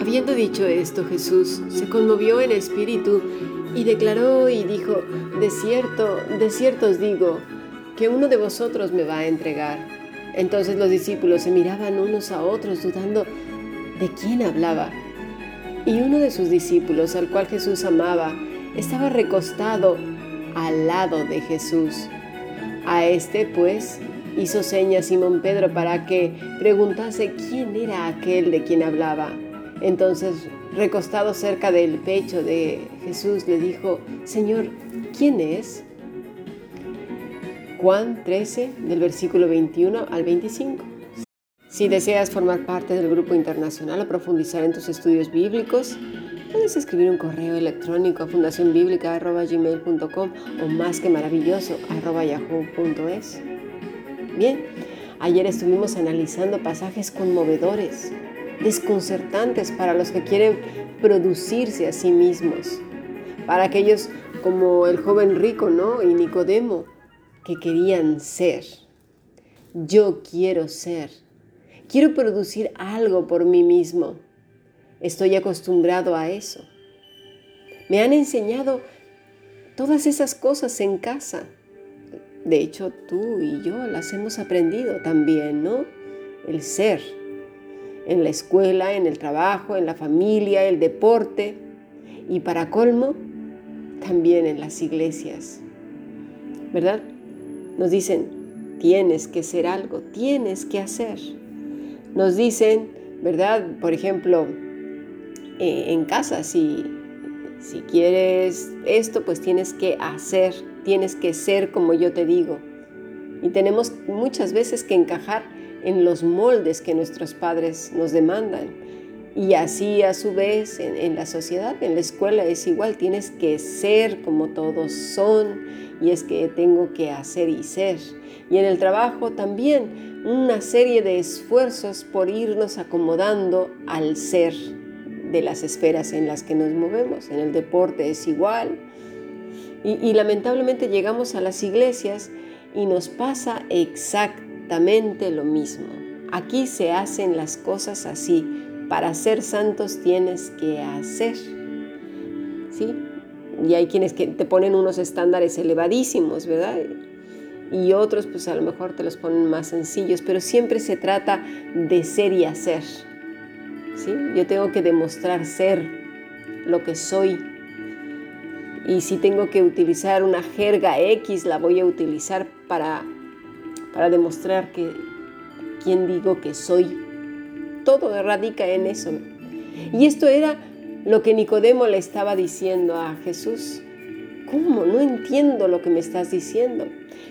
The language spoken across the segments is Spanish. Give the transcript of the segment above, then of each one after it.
Habiendo dicho esto, Jesús se conmovió en espíritu y declaró y dijo, de cierto, de cierto os digo, que uno de vosotros me va a entregar. Entonces los discípulos se miraban unos a otros dudando de quién hablaba. Y uno de sus discípulos, al cual Jesús amaba, estaba recostado al lado de Jesús. A este, pues, hizo señas Simón Pedro para que preguntase quién era aquel de quien hablaba. Entonces, recostado cerca del pecho de Jesús, le dijo, Señor, ¿quién es? Juan 13, del versículo 21 al 25. Si deseas formar parte del grupo internacional o profundizar en tus estudios bíblicos, puedes escribir un correo electrónico a fundacionbiblica.gmail.com o más que maravilloso yahoo.es. Bien, ayer estuvimos analizando pasajes conmovedores desconcertantes para los que quieren producirse a sí mismos, para aquellos como el joven rico, ¿no? Y Nicodemo, que querían ser. Yo quiero ser. Quiero producir algo por mí mismo. Estoy acostumbrado a eso. Me han enseñado todas esas cosas en casa. De hecho, tú y yo las hemos aprendido también, ¿no? El ser en la escuela, en el trabajo, en la familia, el deporte y para colmo, también en las iglesias. ¿Verdad? Nos dicen, tienes que ser algo, tienes que hacer. Nos dicen, ¿verdad? Por ejemplo, eh, en casa, si, si quieres esto, pues tienes que hacer, tienes que ser como yo te digo. Y tenemos muchas veces que encajar en los moldes que nuestros padres nos demandan. Y así a su vez en, la sociedad, en la escuela es igual, tienes que ser como todos son y es que tengo que hacer y ser. Y en el trabajo también una serie de esfuerzos por irnos acomodando al ser de las esferas en las que nos movemos. En el deporte es igual. Y, lamentablemente llegamos a las iglesias y nos pasa exactamente lo mismo. Aquí se hacen las cosas así. Para ser santos tienes que hacer. ¿Sí? Y hay quienes que te ponen unos estándares elevadísimos, ¿verdad? Y otros pues a lo mejor te los ponen más sencillos, pero siempre se trata de ser y hacer. ¿Sí? Yo tengo que demostrar ser lo que soy. Y si tengo que utilizar una jerga X, la voy a utilizar para para demostrar que quien digo que soy. Todo radica en eso. Y esto era lo que Nicodemo le estaba diciendo a Jesús. ¿Cómo? No entiendo lo que me estás diciendo.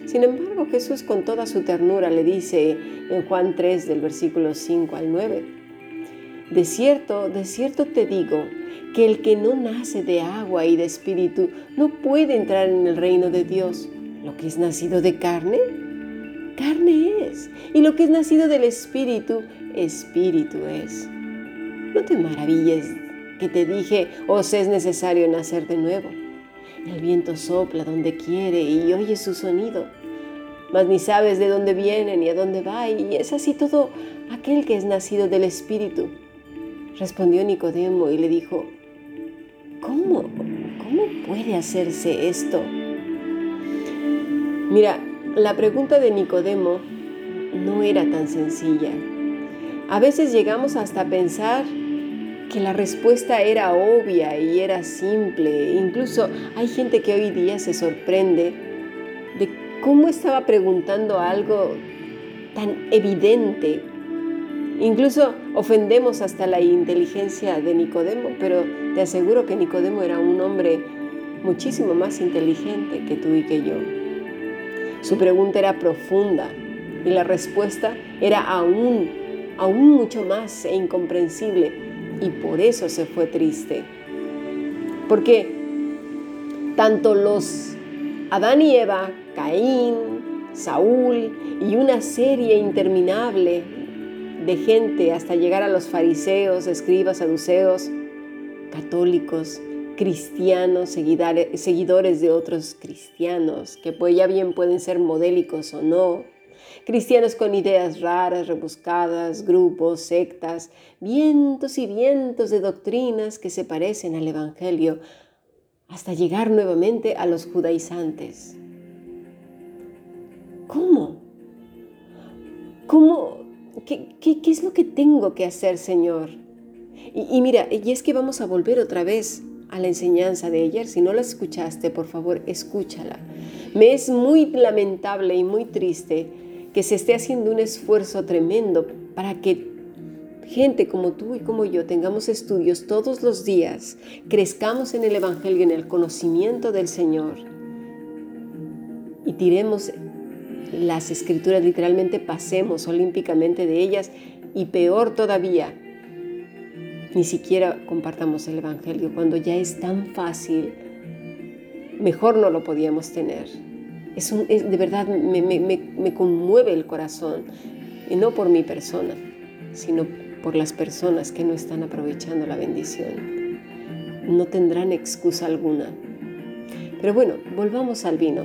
Sin embargo, Jesús con toda su ternura le dice en Juan 3 del versículo 5 al 9, de cierto, de cierto te digo, que el que no nace de agua y de espíritu no puede entrar en el reino de Dios. Lo que es nacido de carne carne es. Y lo que es nacido del Espíritu, Espíritu es. No te maravilles que te dije, os es necesario nacer de nuevo. El viento sopla donde quiere y oye su sonido, mas ni sabes de dónde viene ni a dónde va, y es así todo aquel que es nacido del Espíritu. Respondió Nicodemo y le dijo, ¿cómo? ¿Cómo puede hacerse esto? Mira, la pregunta de Nicodemo no era tan sencilla. A veces llegamos hasta pensar que la respuesta era obvia y era simple. Incluso hay gente que hoy día se sorprende de cómo estaba preguntando algo tan evidente. Incluso ofendemos hasta la inteligencia de Nicodemo, pero te aseguro que Nicodemo era un hombre muchísimo más inteligente que tú y que yo. Su pregunta era profunda y la respuesta era aún, aún mucho más e incomprensible y por eso se fue triste. Porque tanto los Adán y Eva, Caín, Saúl y una serie interminable de gente hasta llegar a los fariseos, escribas, saduceos, católicos, cristianos, seguidores de otros cristianos, que pues ya bien pueden ser modélicos o no, cristianos con ideas raras, rebuscadas, grupos, sectas, vientos y vientos de doctrinas que se parecen al Evangelio, hasta llegar nuevamente a los judaizantes. ¿Cómo? ¿Cómo? ¿Qué, es lo que tengo que hacer, Señor? Y, y mira, y es que vamos a volver otra vez a la enseñanza de ayer. Si no la escuchaste, por favor, escúchala. Me es muy lamentable y muy triste que se esté haciendo un esfuerzo tremendo para que gente como tú y como yo tengamos estudios todos los días, crezcamos en el Evangelio, en el conocimiento del Señor y tiremos las escrituras, literalmente pasemos olímpicamente de ellas y peor todavía, ni siquiera compartamos el Evangelio cuando ya es tan fácil mejor no lo podíamos tener. Es, de verdad, me, conmueve el corazón, y no por mi persona, sino por las personas que no están aprovechando la bendición. No tendrán excusa alguna. Pero bueno, volvamos al vino.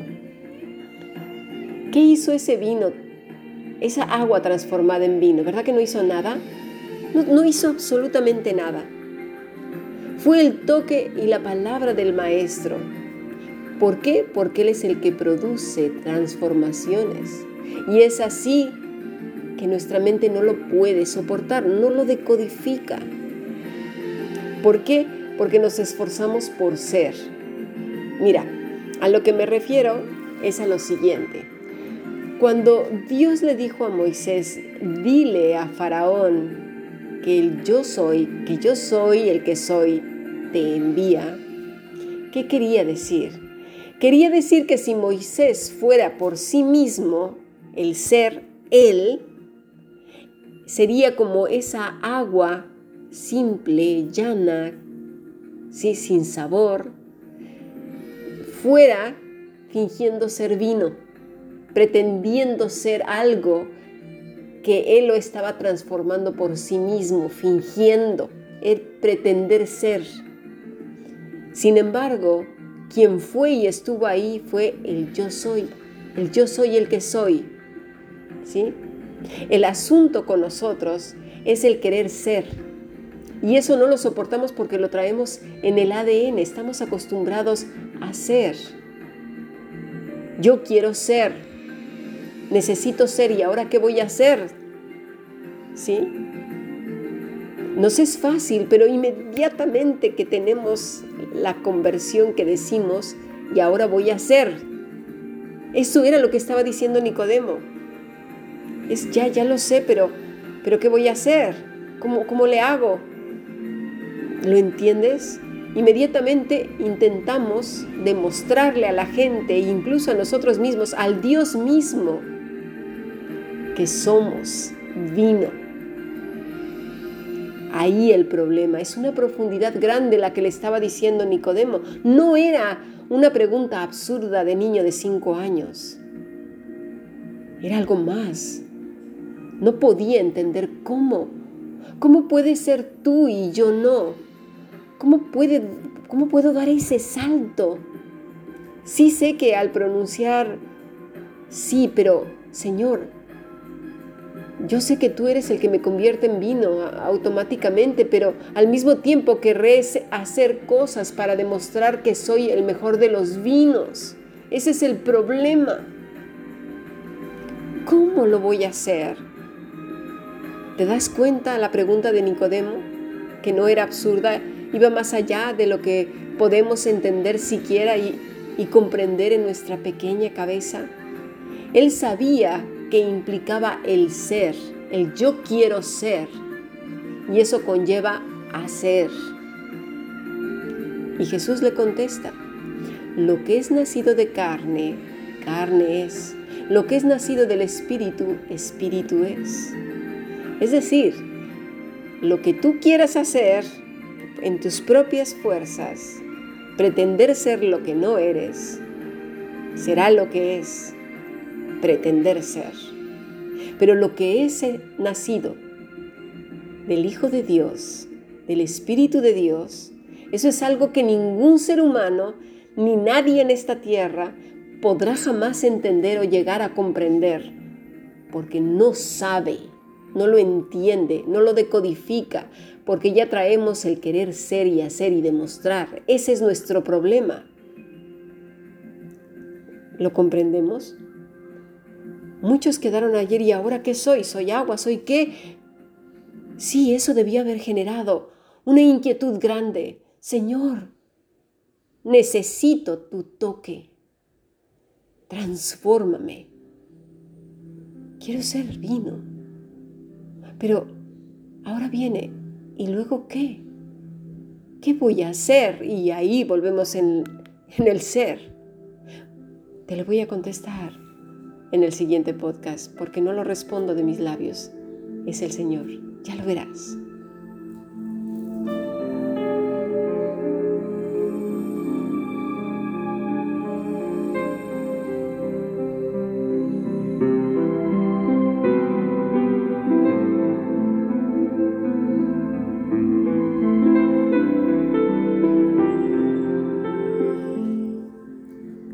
¿Qué hizo ese vino? Esa agua transformada en vino, ¿verdad que no hizo nada? No, hizo absolutamente nada. Fue el toque y la palabra del maestro ¿Por qué? Porque Él es el que produce transformaciones. Y es así que nuestra mente no lo puede soportar, no lo decodifica. ¿Por qué? Porque nos esforzamos por ser. Mira, a lo que me refiero es a lo siguiente. Cuando Dios le dijo a Moisés, dile a Faraón que el yo soy, que yo soy el que soy, te envía, ¿qué quería decir? Quería decir que si Moisés fuera por sí mismo el ser él, sería como esa agua simple, llana, ¿sí? sin sabor, fuera fingiendo ser vino, pretendiendo ser algo que él lo estaba transformando por sí mismo, fingiendo, el pretender ser. Sin embargo, quien fue y estuvo ahí fue el yo soy, el yo soy el que soy. ¿Sí? El asunto con nosotros es el querer ser. Y eso no lo soportamos porque lo traemos en el ADN, estamos acostumbrados a ser. Yo quiero ser, necesito ser y ahora qué voy a hacer? ¿Sí? Nos es fácil, pero inmediatamente que tenemos la conversión que decimos, y ahora voy a hacer. Eso era lo que estaba diciendo Nicodemo. Es ya, ya lo sé, pero, pero ¿qué voy a hacer? ¿Cómo, cómo le hago? ¿Lo entiendes? Inmediatamente intentamos demostrarle a la gente incluso a nosotros mismos, al Dios mismo, que somos vino ahí el problema. Es una profundidad grande la que le estaba diciendo Nicodemo. No era una pregunta absurda de niño de cinco años. Era algo más. No podía entender cómo. ¿Cómo puede ser tú y yo no? ¿Cómo, puede, cómo puedo dar ese salto? Sí sé que al pronunciar sí, pero Señor, yo sé que tú eres el que me convierte en vino automáticamente, pero al mismo tiempo querré hacer cosas para demostrar que soy el mejor de los vinos. Ese es el problema. ¿Cómo lo voy a hacer? ¿Te das cuenta la pregunta de Nicodemo? Que no era absurda, iba más allá de lo que podemos entender siquiera y, y comprender en nuestra pequeña cabeza. Él sabía que implicaba el ser, el yo quiero ser. Y eso conlleva hacer. Y Jesús le contesta, lo que es nacido de carne, carne es. Lo que es nacido del Espíritu, Espíritu es. Es decir, lo que tú quieras hacer en tus propias fuerzas, pretender ser lo que no eres, será lo que es pretender ser. Pero lo que es nacido del Hijo de Dios, del Espíritu de Dios, eso es algo que ningún ser humano ni nadie en esta tierra podrá jamás entender o llegar a comprender. porque no sabe, no lo entiende, no lo decodifica, porque ya traemos el querer ser y hacer y demostrar. Ese es nuestro problema. ¿Lo comprendemos? Muchos quedaron ayer y ahora qué soy? ¿Soy agua? ¿Soy qué? Sí, eso debió haber generado una inquietud grande. Señor, necesito tu toque. Transfórmame. Quiero ser vino. Pero ahora viene, ¿y luego qué? ¿Qué voy a hacer? Y ahí volvemos en, en el ser. Te lo voy a contestar en el siguiente podcast, porque no lo respondo de mis labios. Es el Señor. Ya lo verás.